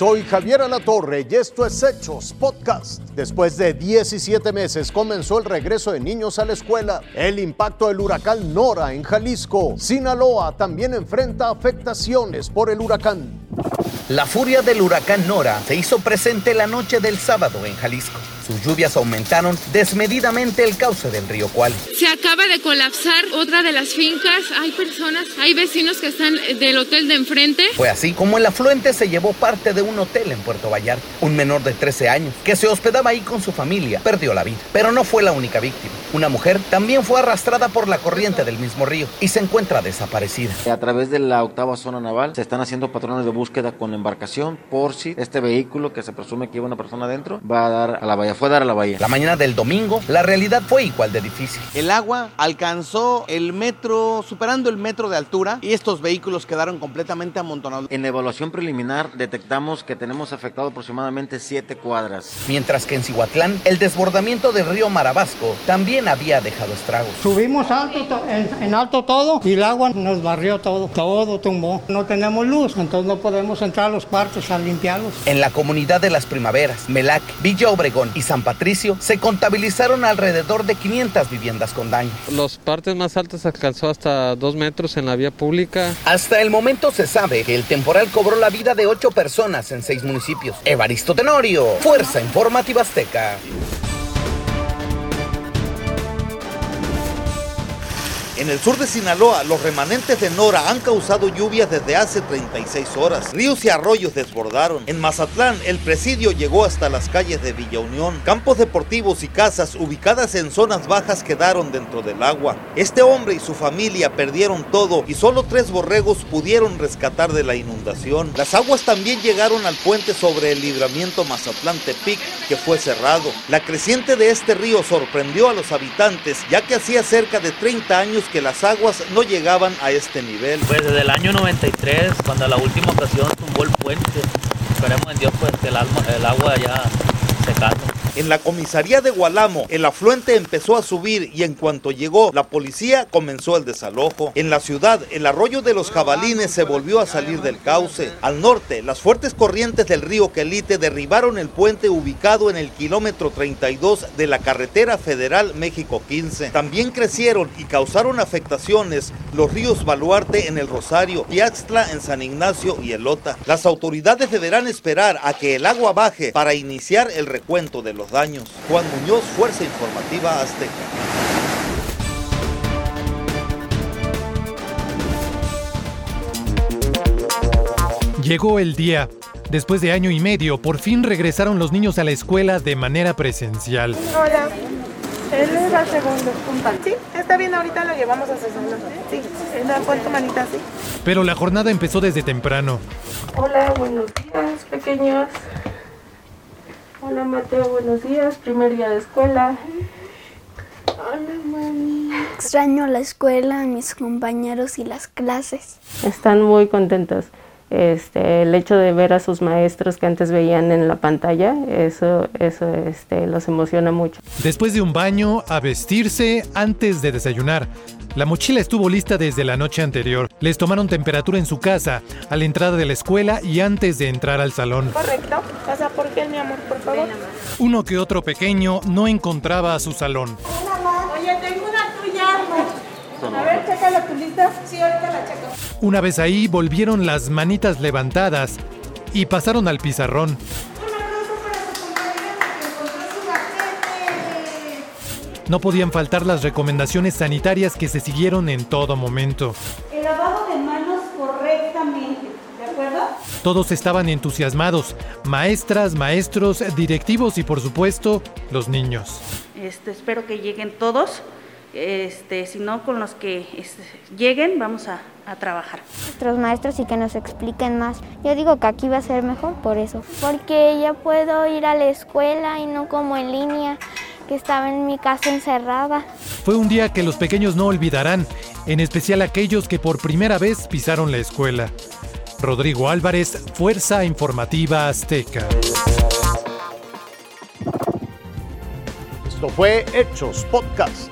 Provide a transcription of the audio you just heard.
Soy Javier Alatorre y esto es Hechos Podcast. Después de 17 meses comenzó el regreso de niños a la escuela. El impacto del huracán Nora en Jalisco. Sinaloa también enfrenta afectaciones por el huracán. La furia del huracán Nora se hizo presente la noche del sábado en Jalisco. Sus lluvias aumentaron desmedidamente el cauce del río Cual. Se acaba de colapsar otra de las fincas. Hay personas, hay vecinos que están del hotel de enfrente. Fue así como el afluente se llevó parte de un hotel en Puerto Vallarta. Un menor de 13 años que se hospedaba ahí con su familia perdió la vida. Pero no fue la única víctima. Una mujer también fue arrastrada por la corriente del mismo río y se encuentra desaparecida. A través de la octava zona naval se están haciendo patrones de búsqueda con embarcación por si este vehículo que se presume que lleva una persona adentro va a dar a la bahía, fue a dar a la bahía. La mañana del domingo, la realidad fue igual de difícil. El agua alcanzó el metro, superando el metro de altura y estos vehículos quedaron completamente amontonados. En evaluación preliminar detectamos que tenemos afectado aproximadamente 7 cuadras. Mientras que en Cihuatlán, el desbordamiento del río Marabasco también había dejado estragos. Subimos alto, en, en alto todo y el agua nos barrió todo, todo tumbó. No tenemos luz, entonces no podemos entrar a los cuartos a limpiarlos. En la comunidad de las primaveras, Melac, Villa Obregón y San Patricio se contabilizaron alrededor de 500 viviendas con daños. Los partes más altas alcanzó hasta 2 metros en la vía pública. Hasta el momento se sabe que el temporal cobró la vida de 8 personas en 6 municipios. Evaristo Tenorio, Fuerza Informativa Azteca. En el sur de Sinaloa, los remanentes de Nora han causado lluvias desde hace 36 horas. Ríos y arroyos desbordaron. En Mazatlán, el presidio llegó hasta las calles de Villa Unión. Campos deportivos y casas ubicadas en zonas bajas quedaron dentro del agua. Este hombre y su familia perdieron todo y solo tres borregos pudieron rescatar de la inundación. Las aguas también llegaron al puente sobre el libramiento Mazatlán-Tepic, que fue cerrado. La creciente de este río sorprendió a los habitantes, ya que hacía cerca de 30 años que las aguas no llegaban a este nivel. Pues desde el año 93, cuando la última ocasión tumbó el puente, esperemos en Dios pues que el, agua ya se calme. En la comisaría de Gualamo, el afluente empezó a subir y en cuanto llegó, la policía comenzó el desalojo. En la ciudad, el arroyo de los jabalines se volvió a salir del cauce. Al norte, las fuertes corrientes del río Quelite derribaron el puente ubicado en el kilómetro 32 de la carretera federal México 15. También crecieron y causaron afectaciones los ríos Baluarte en el Rosario, Piaxtla en San Ignacio y Elota. Las autoridades deberán esperar a que el agua baje para iniciar el recuento de daños. Juan Muñoz, Fuerza Informativa Azteca. Llegó el día. Después de año y medio, por fin regresaron los niños a la escuela de manera presencial. Hola, él es el segundo. Sí, está bien, ahorita lo llevamos a su salón. Sí, pon tu manita así. Pero la jornada empezó desde temprano. Hola, buenos días, pequeños. Hola Mateo, buenos días, primer día de escuela. Hola mami. Extraño la escuela, mis compañeros y las clases. Están muy contentos. Este, el hecho de ver a sus maestros que antes veían en la pantalla, eso, eso este, los emociona mucho. Después de un baño, a vestirse antes de desayunar. La mochila estuvo lista desde la noche anterior. Les tomaron temperatura en su casa, a la entrada de la escuela y antes de entrar al salón. Correcto. Pasa por qué, mi amor, por favor. Uno que otro pequeño no encontraba a su salón. A ver, chécala tu lista. Sí, ahorita la checo. Una vez ahí, volvieron las manitas levantadas y pasaron al pizarrón. No podían faltar las recomendaciones sanitarias que se siguieron en todo momento. El lavado de manos correctamente, ¿de acuerdo? Todos estaban entusiasmados, maestras, maestros, directivos y por supuesto los niños. Este, espero que lleguen todos. Este, si no, con los que este, lleguen vamos a, a trabajar. Nuestros maestros y que nos expliquen más. Yo digo que aquí va a ser mejor por eso. Porque ya puedo ir a la escuela y no como en línea que estaba en mi casa encerrada. Fue un día que los pequeños no olvidarán, en especial aquellos que por primera vez pisaron la escuela. Rodrigo Álvarez, Fuerza Informativa Azteca. Esto fue Hechos Podcast.